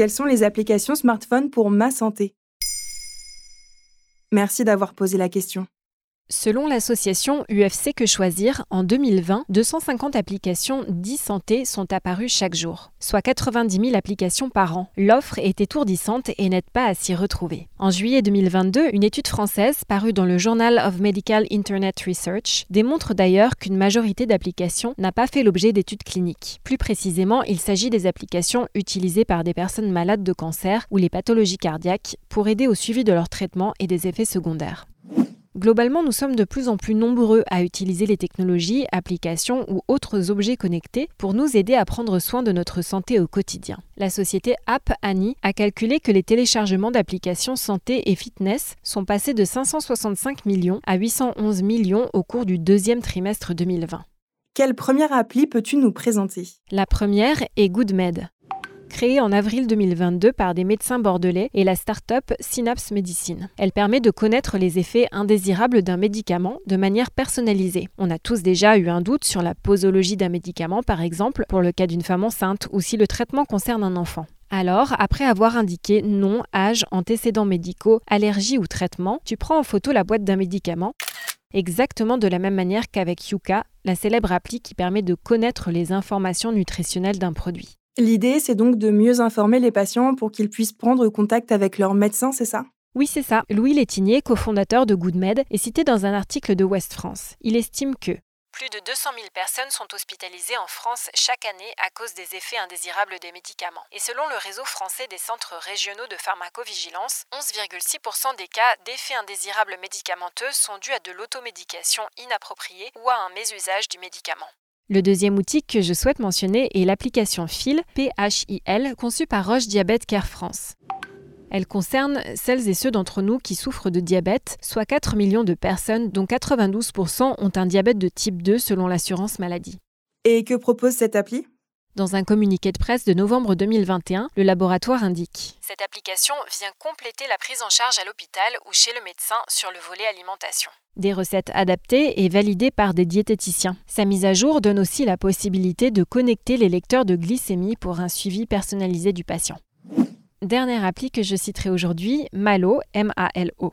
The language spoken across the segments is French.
Quelles sont les applications smartphone pour ma santé? Merci d'avoir posé la question. Selon l'association UFC Que Choisir, en 2020, 250 applications d'e-santé sont apparues chaque jour, soit 90 000 applications par an. L'offre est étourdissante et n'aide pas à s'y retrouver. En juillet 2022, une étude française parue dans le Journal of Medical Internet Research démontre d'ailleurs qu'une majorité d'applications n'a pas fait l'objet d'études cliniques. Plus précisément, il s'agit des applications utilisées par des personnes malades de cancer ou les pathologies cardiaques pour aider au suivi de leur traitement et des effets secondaires. Globalement, nous sommes de plus en plus nombreux à utiliser les technologies, applications ou autres objets connectés pour nous aider à prendre soin de notre santé au quotidien. La société App Annie a calculé que les téléchargements d'applications santé et fitness sont passés de 565 millions à 811 millions au cours du deuxième trimestre 2020. Quelle première appli peux-tu nous présenter? La première est GoodMed créée en avril 2022 par des médecins bordelais et la start-up Synapse Medicine. Elle permet de connaître les effets indésirables d'un médicament de manière personnalisée. On a tous déjà eu un doute sur la posologie d'un médicament, par exemple, pour le cas d'une femme enceinte ou si le traitement concerne un enfant. Alors, après avoir indiqué nom, âge, antécédents médicaux, allergie ou traitement, tu prends en photo la boîte d'un médicament exactement de la même manière qu'avec Yuka, la célèbre appli qui permet de connaître les informations nutritionnelles d'un produit. L'idée, c'est donc de mieux informer les patients pour qu'ils puissent prendre contact avec leur médecin, c'est ça? Oui, c'est ça. Louis Létinier, cofondateur de GoodMed, est cité dans un article de West France. Il estime que plus de 200 000 personnes sont hospitalisées en France chaque année à cause des effets indésirables des médicaments. Et selon le réseau français des centres régionaux de pharmacovigilance, 11,6% des cas d'effets indésirables médicamenteux sont dus à de l'automédication inappropriée ou à un mésusage du médicament. Le deuxième outil que je souhaite mentionner est l'application PHIL, PHIL, conçue par Roche Diabète Care France. Elle concerne celles et ceux d'entre nous qui souffrent de diabète, soit 4 millions de personnes dont 92% ont un diabète de type 2 selon l'assurance maladie. Et que propose cette appli? Dans un communiqué de presse de novembre 2021, le laboratoire indique Cette application vient compléter la prise en charge à l'hôpital ou chez le médecin sur le volet alimentation. Des recettes adaptées et validées par des diététiciens. Sa mise à jour donne aussi la possibilité de connecter les lecteurs de glycémie pour un suivi personnalisé du patient. Dernière appli que je citerai aujourd'hui, Malo, M-A-L-O.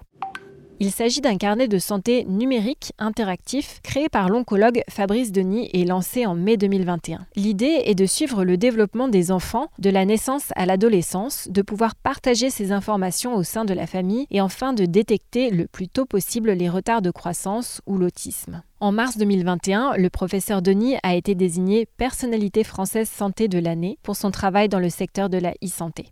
Il s'agit d'un carnet de santé numérique interactif créé par l'oncologue Fabrice Denis et lancé en mai 2021. L'idée est de suivre le développement des enfants de la naissance à l'adolescence, de pouvoir partager ces informations au sein de la famille et enfin de détecter le plus tôt possible les retards de croissance ou l'autisme. En mars 2021, le professeur Denis a été désigné personnalité française santé de l'année pour son travail dans le secteur de la e-santé.